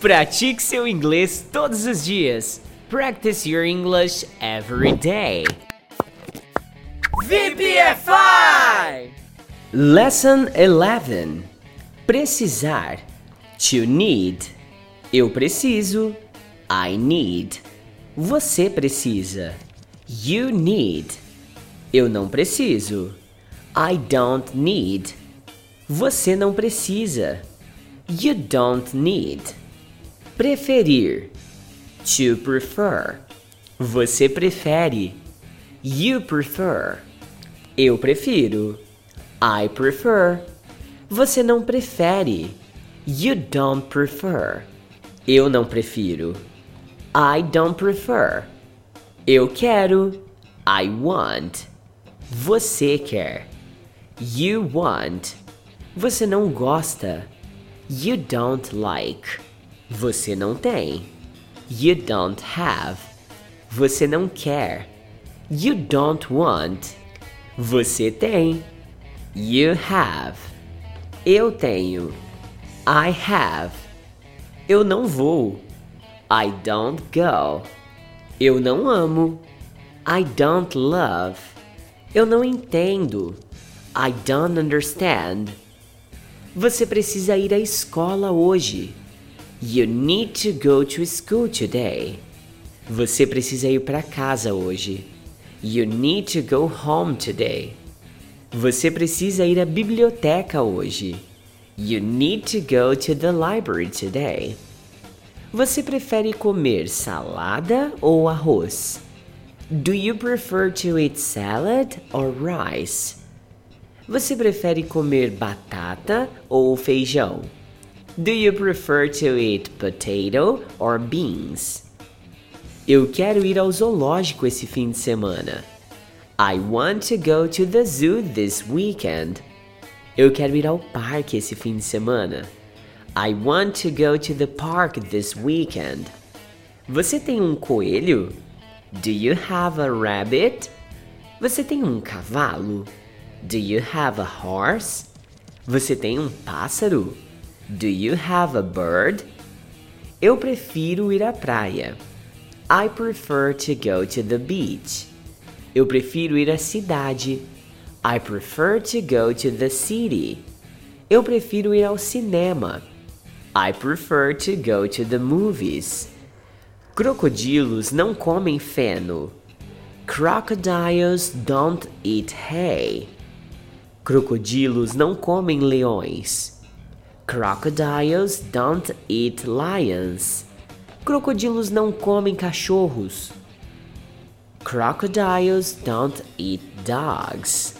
Pratique seu inglês todos os dias. Practice your English every day. VPFI! Lesson 11. Precisar. To need. Eu preciso. I need. Você precisa. You need. Eu não preciso. I don't need. Você não precisa. You don't need. Preferir. To prefer. Você prefere. You prefer. Eu prefiro. I prefer. Você não prefere. You don't prefer. Eu não prefiro. I don't prefer. Eu quero. I want. Você quer. You want. Você não gosta. You don't like. Você não tem. You don't have. Você não quer. You don't want. Você tem. You have. Eu tenho. I have. Eu não vou. I don't go. Eu não amo. I don't love. Eu não entendo. I don't understand. Você precisa ir à escola hoje. You need to go to school today. Você precisa ir para casa hoje. You need to go home today. Você precisa ir à biblioteca hoje. You need to go to the library today. Você prefere comer salada ou arroz? Do you prefer to eat salad or rice? Você prefere comer batata ou feijão? Do you prefer to eat potato or beans? Eu quero ir ao zoológico esse fim de semana. I want to go to the zoo this weekend. Eu quero ir ao parque esse fim de semana. I want to go to the park this weekend. Você tem um coelho? Do you have a rabbit? Você tem um cavalo? Do you have a horse? Você tem um pássaro? Do you have a bird? Eu prefiro ir à praia. I prefer to go to the beach. Eu prefiro ir à cidade. I prefer to go to the city. Eu prefiro ir ao cinema. I prefer to go to the movies. Crocodilos não comem feno. Crocodiles don't eat hay. Crocodilos não comem leões. Crocodiles don't eat lions. Crocodilos não comem cachorros. Crocodiles don't eat dogs.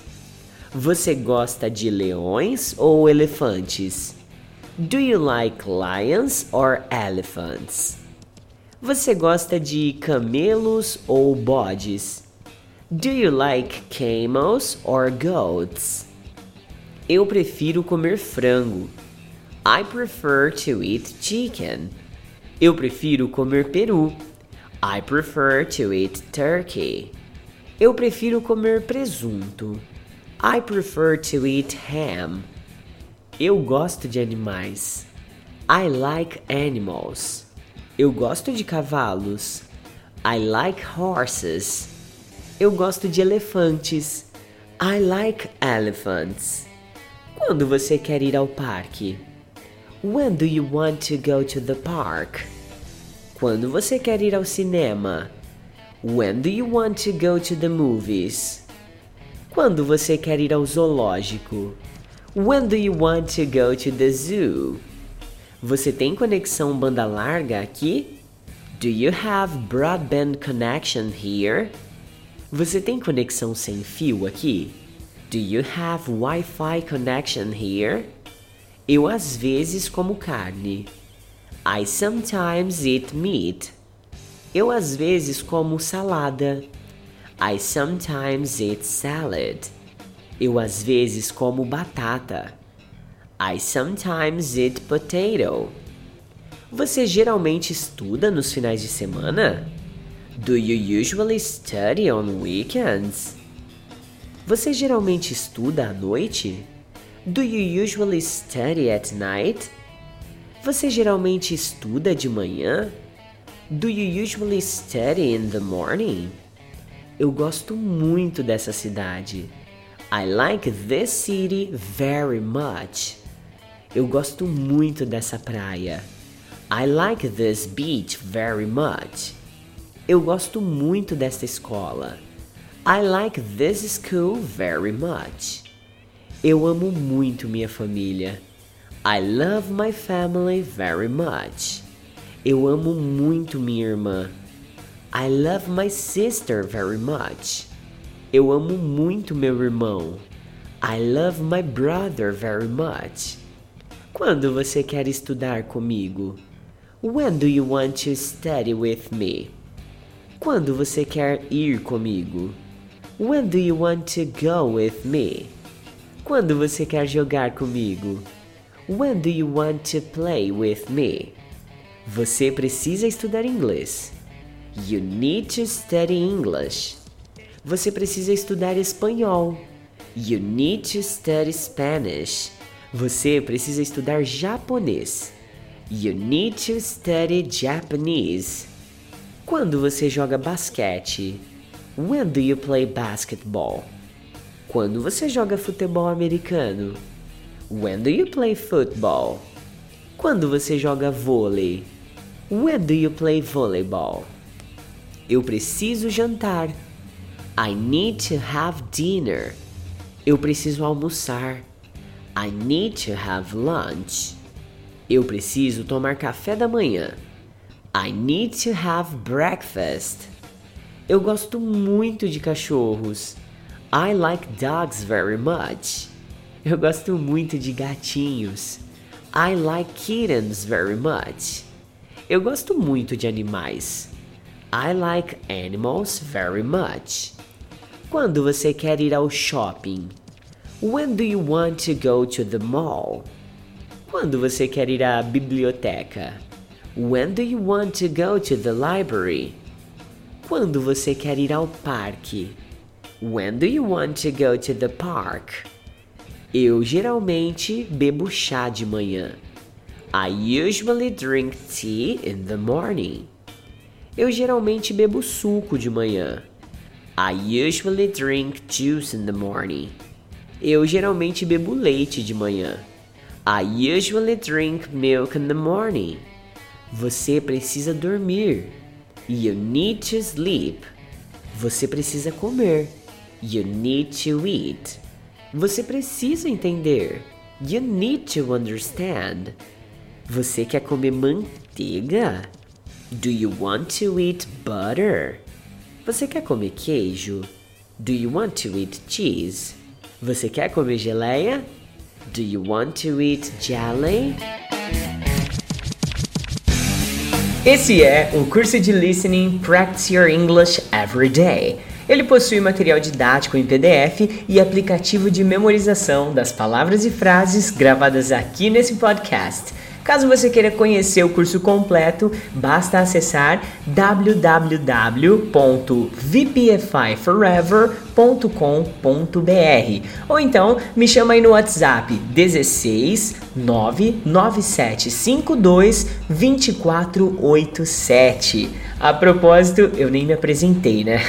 Você gosta de leões ou elefantes? Do you like lions or elephants? Você gosta de camelos ou bodes? Do you like camels or goats? Eu prefiro comer frango. I prefer to eat chicken. Eu prefiro comer peru. I prefer to eat turkey. Eu prefiro comer presunto. I prefer to eat ham. Eu gosto de animais. I like animals. Eu gosto de cavalos. I like horses. Eu gosto de elefantes. I like elephants. Quando você quer ir ao parque? When do you want to go to the park? Quando você quer ir ao cinema? When do you want to go to the movies? Quando você quer ir ao zoológico? When do you want to go to the zoo? Você tem conexão banda larga aqui? Do you have broadband connection here? Você tem conexão sem fio aqui? Do you have Wi-Fi connection here? Eu às vezes como carne. I sometimes eat meat. Eu às vezes como salada. I sometimes eat salad. Eu às vezes como batata. I sometimes eat potato. Você geralmente estuda nos finais de semana? Do you usually study on weekends? Você geralmente estuda à noite? Do you usually study at night? Você geralmente estuda de manhã? Do you usually study in the morning? Eu gosto muito dessa cidade. I like this city very much. Eu gosto muito dessa praia. I like this beach very much. Eu gosto muito desta escola. I like this school very much. Eu amo muito minha família. I love my family very much. Eu amo muito minha irmã. I love my sister very much. Eu amo muito meu irmão. I love my brother very much. Quando você quer estudar comigo? When do you want to study with me? Quando você quer ir comigo? When do you want to go with me? Quando você quer jogar comigo? When do you want to play with me? Você precisa estudar inglês. You need to study English. Você precisa estudar espanhol. You need to study Spanish. Você precisa estudar japonês. You need to study Japanese. Quando você joga basquete? When do you play basketball? Quando você joga futebol americano? When do you play football? Quando você joga vôlei? When do you play volleyball? Eu preciso jantar. I need to have dinner. Eu preciso almoçar. I need to have lunch. Eu preciso tomar café da manhã. I need to have breakfast. Eu gosto muito de cachorros. I like dogs very much. Eu gosto muito de gatinhos. I like kittens very much. Eu gosto muito de animais. I like animals very much. Quando você quer ir ao shopping? When do you want to go to the mall? Quando você quer ir à biblioteca? When do you want to go to the library? Quando você quer ir ao parque? When do you want to go to the park? Eu geralmente bebo chá de manhã. I usually drink tea in the morning. Eu geralmente bebo suco de manhã. I usually drink juice in the morning. Eu geralmente bebo leite de manhã. I usually drink milk in the morning. Você precisa dormir. You need to sleep. Você precisa comer. You need to eat. Você precisa entender. You need to understand. Você quer comer manteiga? Do you want to eat butter? Você quer comer queijo? Do you want to eat cheese? Você quer comer geleia? Do you want to eat jelly? Esse é o curso de Listening Practice Your English Every Day. Ele possui material didático em PDF e aplicativo de memorização das palavras e frases gravadas aqui nesse podcast. Caso você queira conhecer o curso completo, basta acessar www.vpfiforever.com.br ou então me chama aí no WhatsApp 16 99752 2487. A propósito, eu nem me apresentei, né?